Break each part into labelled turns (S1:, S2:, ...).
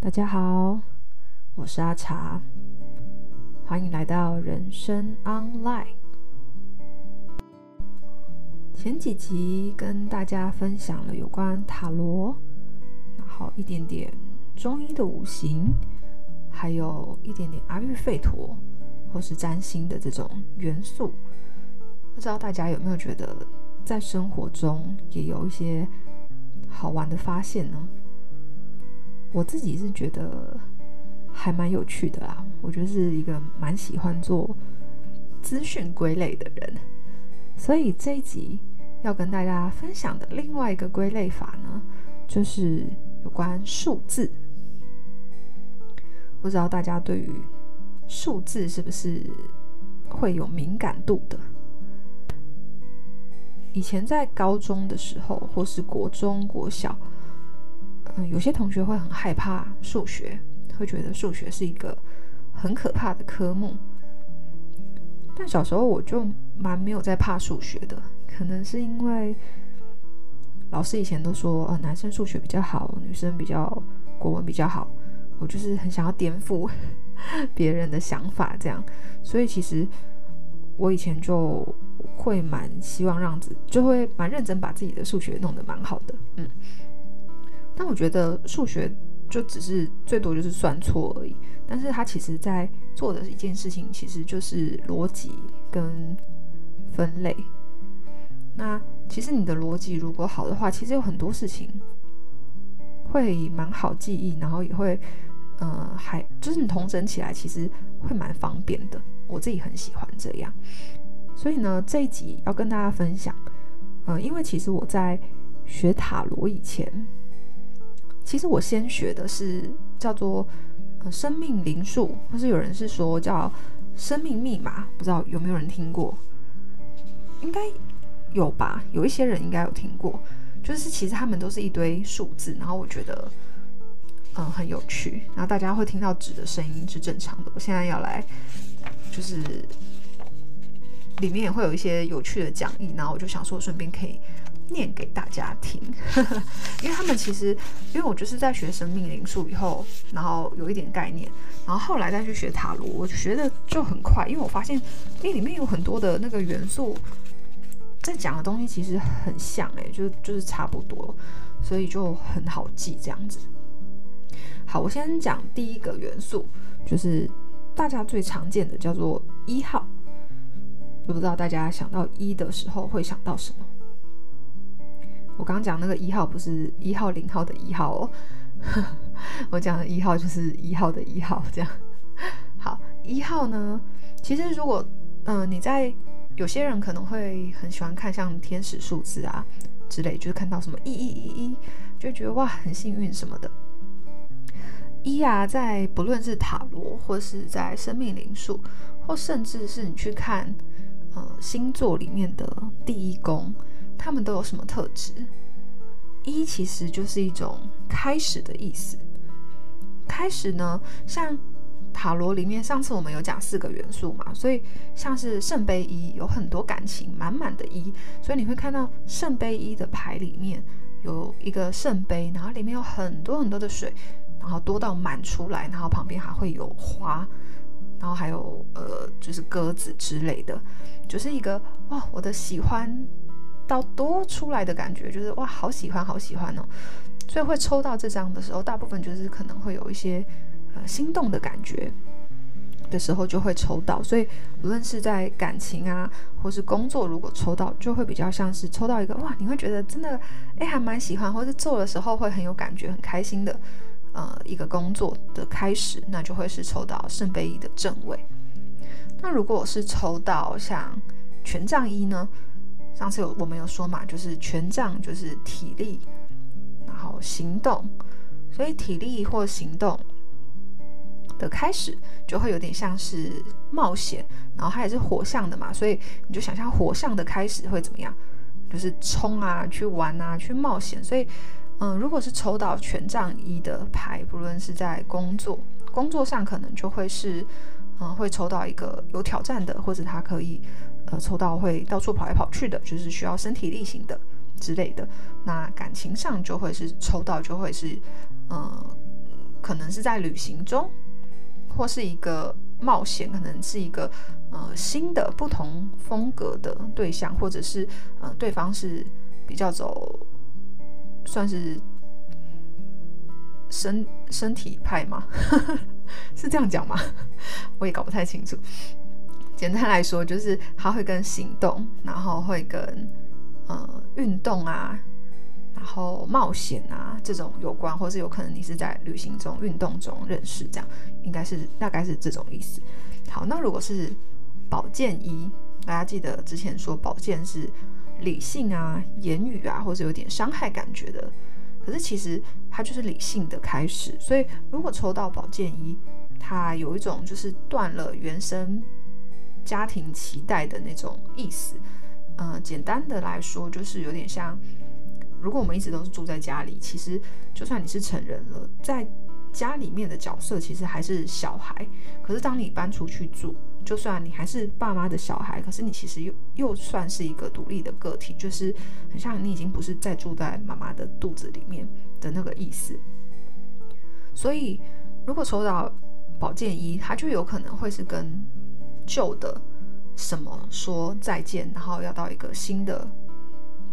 S1: 大家好，我是阿茶，欢迎来到人生 Online。前几集跟大家分享了有关塔罗，然后一点点中医的五行，还有一点点阿育吠陀或是占星的这种元素。不知道大家有没有觉得，在生活中也有一些好玩的发现呢？我自己是觉得还蛮有趣的啦。我觉得是一个蛮喜欢做资讯归类的人，所以这一集要跟大家分享的另外一个归类法呢，就是有关数字。不知道大家对于数字是不是会有敏感度的？以前在高中的时候，或是国中、国小，嗯，有些同学会很害怕数学，会觉得数学是一个很可怕的科目。但小时候我就蛮没有在怕数学的，可能是因为老师以前都说，呃，男生数学比较好，女生比较国文比较好。我就是很想要颠覆 别人的想法，这样，所以其实我以前就。会蛮希望让自就会蛮认真把自己的数学弄得蛮好的，嗯。但我觉得数学就只是最多就是算错而已，但是他其实在做的一件事情其实就是逻辑跟分类。那其实你的逻辑如果好的话，其实有很多事情会蛮好记忆，然后也会，呃，还就是你统整起来其实会蛮方便的。我自己很喜欢这样。所以呢，这一集要跟大家分享，嗯、因为其实我在学塔罗以前，其实我先学的是叫做、呃、生命灵数，或是有人是说叫生命密码，不知道有没有人听过？应该有吧，有一些人应该有听过。就是其实他们都是一堆数字，然后我觉得嗯很有趣，然后大家会听到纸的声音是正常的。我现在要来就是。里面也会有一些有趣的讲义，然后我就想说，顺便可以念给大家听，因为他们其实，因为我就是在学生命灵数以后，然后有一点概念，然后后来再去学塔罗，我学的就很快，因为我发现，因为里面有很多的那个元素，在讲的东西其实很像，哎，就就是差不多，所以就很好记这样子。好，我先讲第一个元素，就是大家最常见的叫做一号。不知道大家想到一的时候会想到什么？我刚刚讲那个一号不是一号零号的一号哦，我讲的一号就是一号的一号这样。好，一号呢，其实如果嗯、你在有些人可能会很喜欢看像天使数字啊之类，就是看到什么一一一一，就觉得哇很幸运什么的。一啊，在不论是塔罗或是在生命灵数，或甚至是你去看。呃，星座里面的第一宫，他们都有什么特质？一其实就是一种开始的意思。开始呢，像塔罗里面，上次我们有讲四个元素嘛，所以像是圣杯一，有很多感情满满的一，所以你会看到圣杯一的牌里面有一个圣杯，然后里面有很多很多的水，然后多到满出来，然后旁边还会有花。然后还有呃，就是鸽子之类的，就是一个哇，我的喜欢到多出来的感觉，就是哇，好喜欢，好喜欢哦。所以会抽到这张的时候，大部分就是可能会有一些呃心动的感觉的时候就会抽到。所以无论是在感情啊，或是工作，如果抽到，就会比较像是抽到一个哇，你会觉得真的哎，还蛮喜欢，或是做的时候会很有感觉，很开心的。呃，一个工作的开始，那就会是抽到圣杯一的正位。那如果我是抽到像权杖一呢？上次有我们有说嘛，就是权杖就是体力，然后行动，所以体力或行动的开始就会有点像是冒险，然后它也是火象的嘛，所以你就想象火象的开始会怎么样？就是冲啊，去玩啊，去冒险，所以。嗯，如果是抽到权杖一的牌，不论是在工作工作上，可能就会是，嗯，会抽到一个有挑战的，或者他可以，呃，抽到会到处跑来跑去的，就是需要身体力行的之类的。那感情上就会是抽到就会是，嗯，可能是在旅行中，或是一个冒险，可能是一个呃新的不同风格的对象，或者是呃对方是比较走算是身身体派吗？是这样讲吗？我也搞不太清楚。简单来说，就是他会跟行动，然后会跟呃运动啊，然后冒险啊这种有关，或是有可能你是在旅行中、运动中认识，这样应该是大概是这种意思。好，那如果是保健医，大家记得之前说保健是理性啊、言语啊，或者有点伤害感觉的，可是其实它就是理性的开始。所以如果抽到宝剑一，它有一种就是断了原生。家庭期待的那种意思，呃，简单的来说，就是有点像，如果我们一直都是住在家里，其实就算你是成人了，在家里面的角色其实还是小孩。可是当你搬出去住，就算你还是爸妈的小孩，可是你其实又又算是一个独立的个体，就是很像你已经不是再住在妈妈的肚子里面的那个意思。所以，如果抽到宝剑一，他就有可能会是跟。旧的什么说再见，然后要到一个新的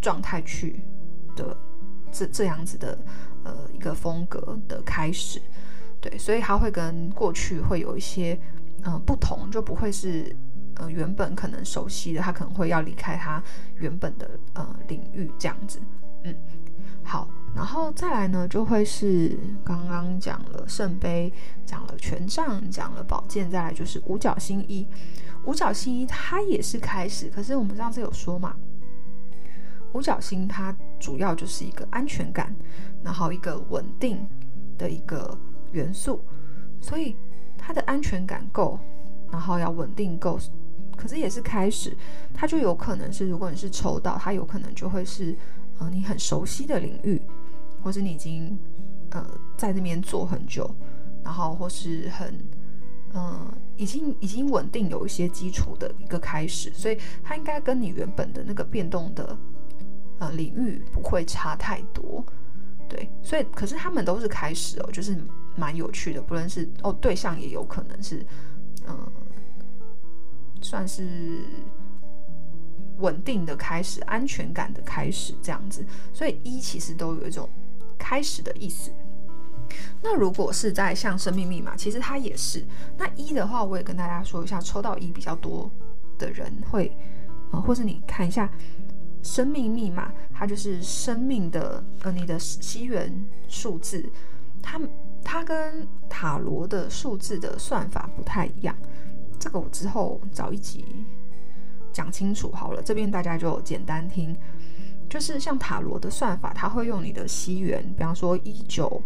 S1: 状态去的这这样子的呃一个风格的开始，对，所以他会跟过去会有一些呃不同，就不会是呃原本可能熟悉的，他可能会要离开他原本的呃领域这样子，嗯，好。然后再来呢，就会是刚刚讲了圣杯，讲了权杖，讲了宝剑，再来就是五角星一。五角星一它也是开始，可是我们上次有说嘛，五角星它主要就是一个安全感，然后一个稳定的一个元素，所以它的安全感够，然后要稳定够，可是也是开始，它就有可能是，如果你是抽到，它有可能就会是，呃，你很熟悉的领域。或是你已经呃在那边做很久，然后或是很嗯、呃、已经已经稳定有一些基础的一个开始，所以它应该跟你原本的那个变动的呃领域不会差太多，对，所以可是他们都是开始哦，就是蛮有趣的，不论是哦对象也有可能是嗯、算是稳定的开始，安全感的开始这样子，所以一其实都有一种。开始的意思。那如果是在像生命密码，其实它也是。那一的话，我也跟大家说一下，抽到一比较多的人会，呃，或是你看一下生命密码，它就是生命的呃你的西元数字，它它跟塔罗的数字的算法不太一样。这个我之后找一集讲清楚好了，这边大家就简单听。就是像塔罗的算法，它会用你的西元，比方说一九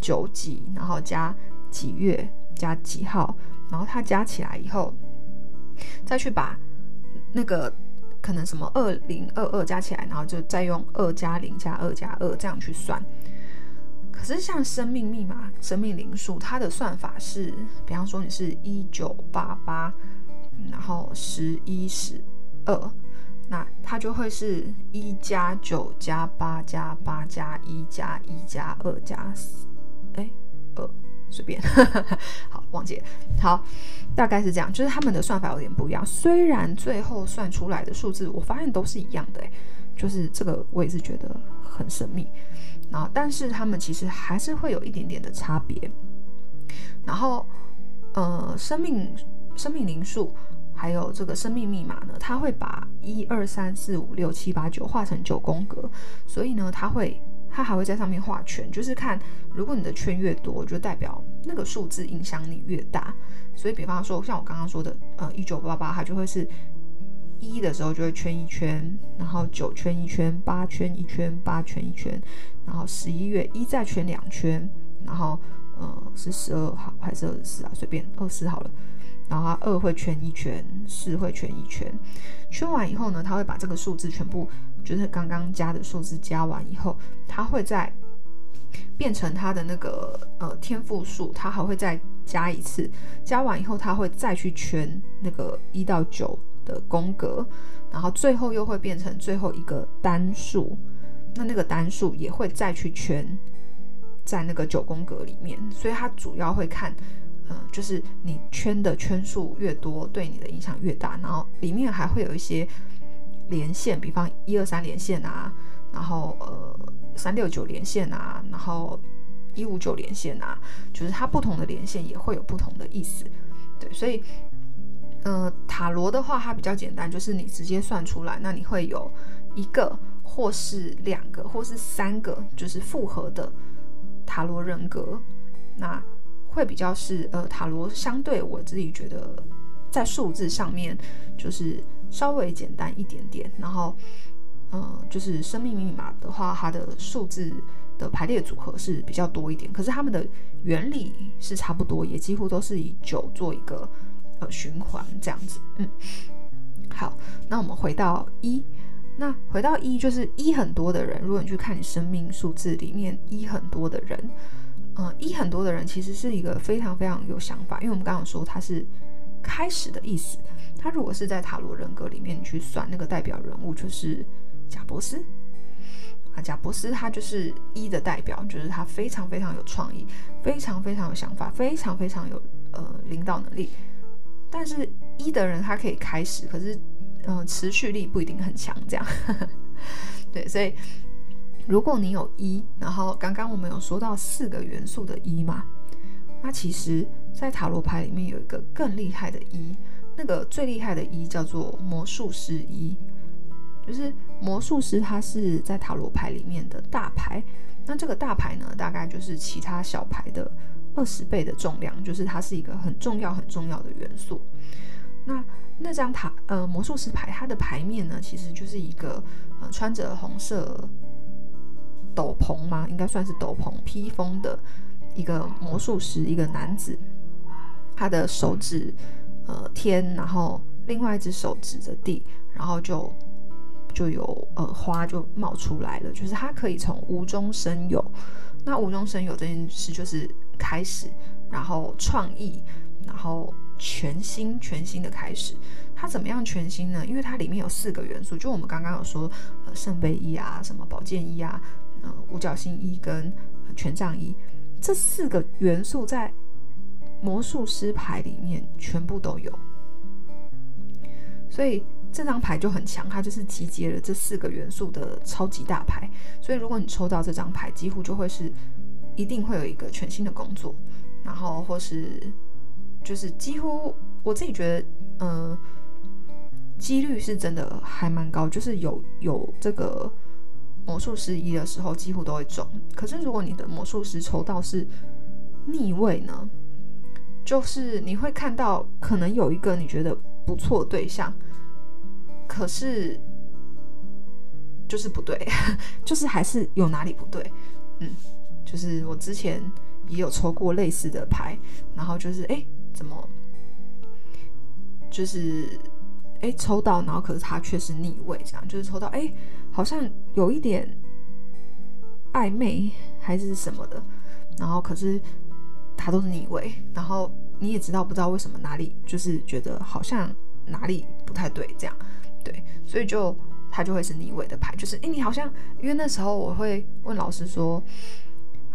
S1: 九几，然后加几月加几号，然后它加起来以后，再去把那个可能什么二零二二加起来，然后就再用二加零加二加二这样去算。可是像生命密码、生命灵数，它的算法是，比方说你是一九八八，然后十一十二。那它就会是一加九加八加八加一加一加二加四，哎，二随便，好，忘记了，好，大概是这样，就是他们的算法有点不一样。虽然最后算出来的数字，我发现都是一样的，哎，就是这个我也是觉得很神秘。然后，但是他们其实还是会有一点点的差别。然后，呃，生命生命灵数。还有这个生命密码呢，它会把一二三四五六七八九画成九宫格，所以呢，它会它还会在上面画圈，就是看如果你的圈越多，就代表那个数字影响力越大。所以，比方说像我刚刚说的，呃，一九八八，它就会是一的时候就会圈一圈，然后九圈一圈，八圈一圈，八圈一圈，然后十一月一再圈两圈，然后呃是十二号还是二十四啊？随便二十四好了。然后二会圈一圈，四会圈一圈，圈完以后呢，他会把这个数字全部，就是刚刚加的数字加完以后，他会再变成他的那个呃天赋数，他还会再加一次，加完以后他会再去圈那个一到九的宫格，然后最后又会变成最后一个单数，那那个单数也会再去圈在那个九宫格里面，所以它主要会看，呃，就是你圈的圈数越多，对你的影响越大，然后里面还会有一些连线，比方一二三连线啊，然后呃三六九连线啊，然后一五九连线啊，就是它不同的连线也会有不同的意思，对，所以。呃，塔罗的话，它比较简单，就是你直接算出来，那你会有一个，或是两个，或是三个，就是复合的塔罗人格。那会比较是呃，塔罗相对我自己觉得在数字上面就是稍微简单一点点。然后，呃，就是生命密码的话，它的数字的排列组合是比较多一点，可是他们的原理是差不多，也几乎都是以九做一个。呃，循环这样子，嗯，好，那我们回到一，那回到一就是一很多的人，如果你去看你生命数字里面一很多的人，嗯、呃，一很多的人其实是一个非常非常有想法，因为我们刚刚说它是开始的意思，他如果是在塔罗人格里面你去算那个代表人物就是贾伯斯啊，贾伯斯他就是一的代表，就是他非常非常有创意，非常非常有想法，非常非常有呃领导能力。但是一的人他可以开始，可是嗯、持续力不一定很强，这样。对，所以如果你有一，然后刚刚我们有说到四个元素的一嘛，那其实，在塔罗牌里面有一个更厉害的一，那个最厉害的一叫做魔术师一，就是魔术师他是在塔罗牌里面的大牌，那这个大牌呢，大概就是其他小牌的。二十倍的重量，就是它是一个很重要很重要的元素。那那张塔呃魔术师牌，它的牌面呢，其实就是一个呃穿着红色斗篷吗，应该算是斗篷披风的一个魔术师，一个男子，他的手指呃天，然后另外一只手指着地，然后就就有呃花就冒出来了，就是他可以从无中生有。那无中生有这件事就是开始，然后创意，然后全新全新的开始。它怎么样全新呢？因为它里面有四个元素，就我们刚刚有说，呃，圣杯一啊，什么宝剑一啊，呃，五角星一跟权杖一，这四个元素在魔术师牌里面全部都有，所以。这张牌就很强，它就是集结了这四个元素的超级大牌。所以如果你抽到这张牌，几乎就会是一定会有一个全新的工作，然后或是就是几乎我自己觉得，嗯、几率是真的还蛮高，就是有有这个魔术师一的时候，几乎都会中。可是如果你的魔术师抽到是逆位呢，就是你会看到可能有一个你觉得不错对象。可是，就是不对，就是还是有哪里不对，嗯，就是我之前也有抽过类似的牌，然后就是哎，怎么，就是哎抽到，然后可是它却是逆位，这样就是抽到哎，好像有一点暧昧还是什么的，然后可是它都是逆位，然后你也知道不知道为什么哪里就是觉得好像哪里不太对这样。对，所以就他就会是逆位的牌，就是诶，你好像因为那时候我会问老师说，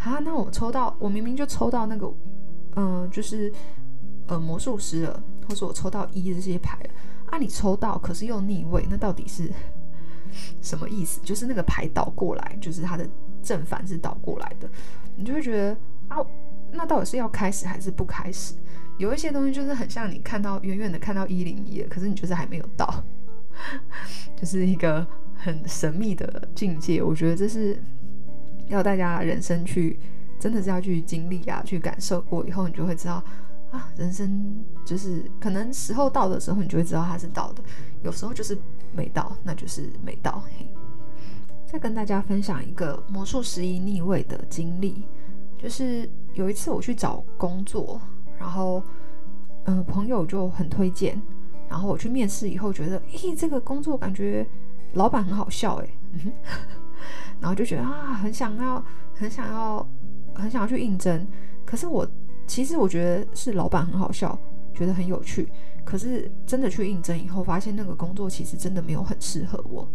S1: 啊，那我抽到我明明就抽到那个，嗯、就是呃魔术师了，或者我抽到一这些牌了，啊，你抽到可是又逆位，那到底是什么意思？就是那个牌倒过来，就是它的正反是倒过来的，你就会觉得啊，那到底是要开始还是不开始？有一些东西就是很像你看到远远的看到一零一，可是你就是还没有到。就是一个很神秘的境界，我觉得这是要大家人生去，真的是要去经历啊，去感受过以后，你就会知道啊，人生就是可能时候到的时候，你就会知道它是到的；有时候就是没到，那就是没到。再跟大家分享一个魔术师一逆位的经历，就是有一次我去找工作，然后呃朋友就很推荐。然后我去面试以后，觉得，咦，这个工作感觉老板很好笑，哎，然后就觉得啊，很想要，很想要，很想要去应征。可是我其实我觉得是老板很好笑，觉得很有趣。可是真的去应征以后，发现那个工作其实真的没有很适合我。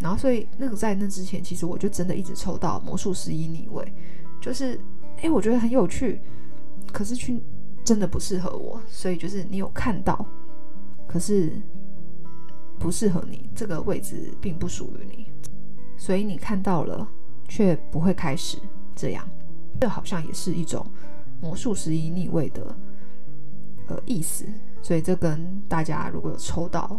S1: 然后所以那个在那之前，其实我就真的一直抽到魔术师一逆位，就是诶，我觉得很有趣，可是去真的不适合我。所以就是你有看到，可是不适合你，这个位置并不属于你，所以你看到了却不会开始这样，这好像也是一种魔术师一逆位的。呃意思，所以这跟大家如果有抽到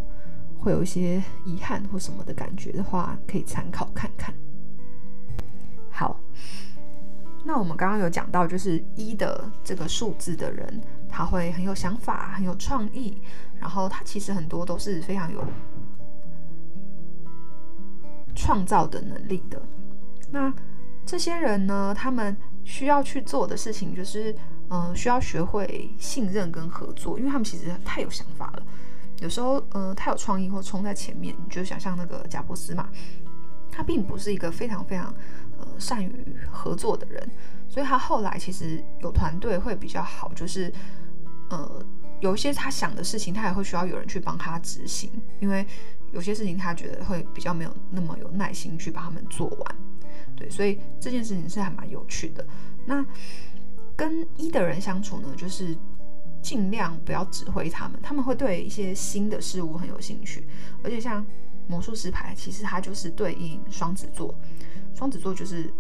S1: 会有一些遗憾或什么的感觉的话，可以参考看看。好，那我们刚刚有讲到，就是一的这个数字的人，他会很有想法，很有创意，然后他其实很多都是非常有创造的能力的。那这些人呢，他们需要去做的事情就是。嗯，需要学会信任跟合作，因为他们其实太有想法了。有时候，呃，太有创意或冲在前面，你就想象那个贾伯斯嘛，他并不是一个非常非常呃善于合作的人，所以他后来其实有团队会比较好，就是呃有一些他想的事情，他也会需要有人去帮他执行，因为有些事情他觉得会比较没有那么有耐心去把他们做完。对，所以这件事情是还蛮有趣的。那。跟一的人相处呢，就是尽量不要指挥他们，他们会对一些新的事物很有兴趣。而且像魔术师牌，其实它就是对应双子座，双子座就是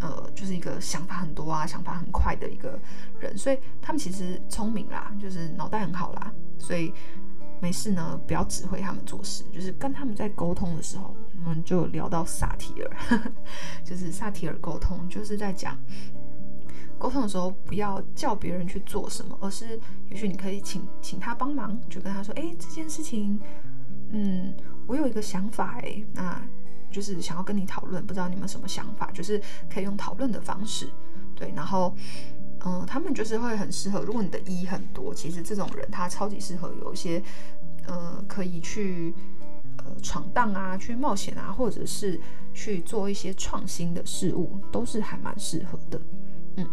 S1: 呃，就是一个想法很多啊，想法很快的一个人，所以他们其实聪明啦，就是脑袋很好啦，所以没事呢，不要指挥他们做事，就是跟他们在沟通的时候，我们就聊到萨提尔，就是萨提尔沟通，就是在讲。沟通的时候，不要叫别人去做什么，而是也许你可以请请他帮忙，就跟他说：“哎，这件事情，嗯，我有一个想法，哎，那就是想要跟你讨论，不知道你们什么想法？就是可以用讨论的方式，对，然后，嗯、他们就是会很适合。如果你的一很多，其实这种人他超级适合有一些，呃，可以去呃闯荡啊，去冒险啊，或者是去做一些创新的事物，都是还蛮适合的。”嗯，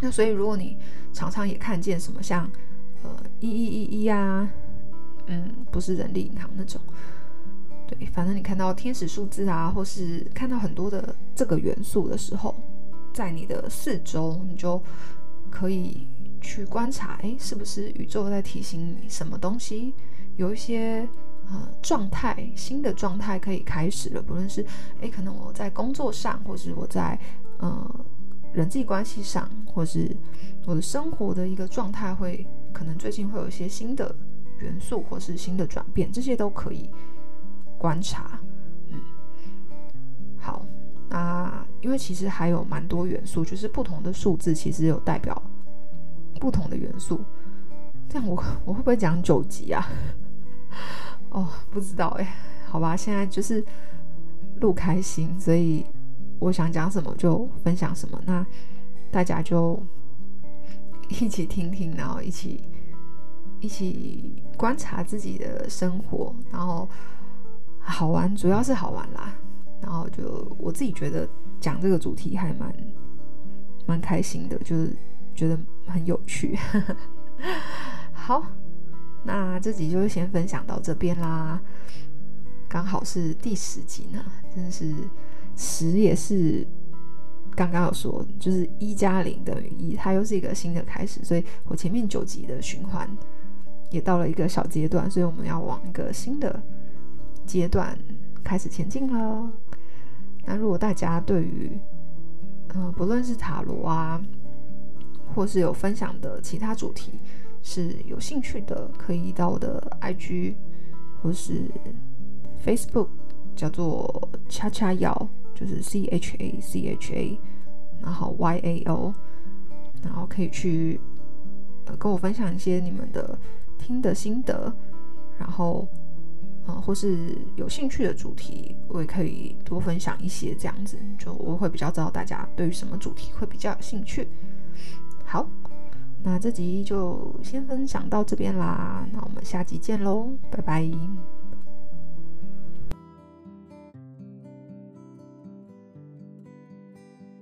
S1: 那所以如果你常常也看见什么像呃一一一一啊，嗯，不是人力银行那种，对，反正你看到天使数字啊，或是看到很多的这个元素的时候，在你的四周，你就可以去观察，哎，是不是宇宙在提醒你什么东西？有一些呃状态，新的状态可以开始了，不论是哎，可能我在工作上，或是我在呃。人际关系上，或是我的生活的一个状态，会可能最近会有一些新的元素，或是新的转变，这些都可以观察。嗯，好，那因为其实还有蛮多元素，就是不同的数字其实有代表不同的元素。这样我我会不会讲九级啊？哦，不知道哎，好吧，现在就是录开心，所以。我想讲什么就分享什么，那大家就一起听听，然后一起一起观察自己的生活，然后好玩，主要是好玩啦。然后就我自己觉得讲这个主题还蛮蛮开心的，就是觉得很有趣。好，那这集就先分享到这边啦，刚好是第十集呢，真的是。十也是刚刚有说，就是一加零等于一，它又是一个新的开始，所以我前面九集的循环也到了一个小阶段，所以我们要往一个新的阶段开始前进了。那如果大家对于呃不论是塔罗啊，或是有分享的其他主题是有兴趣的，可以到我的 IG 或是 Facebook，叫做恰恰瑶。就是 C H A C H A，然后 Y A O，然后可以去呃跟我分享一些你们的听的心得，然后呃或是有兴趣的主题，我也可以多分享一些这样子，就我会比较知道大家对于什么主题会比较有兴趣。好，那这集就先分享到这边啦，那我们下集见喽，拜拜。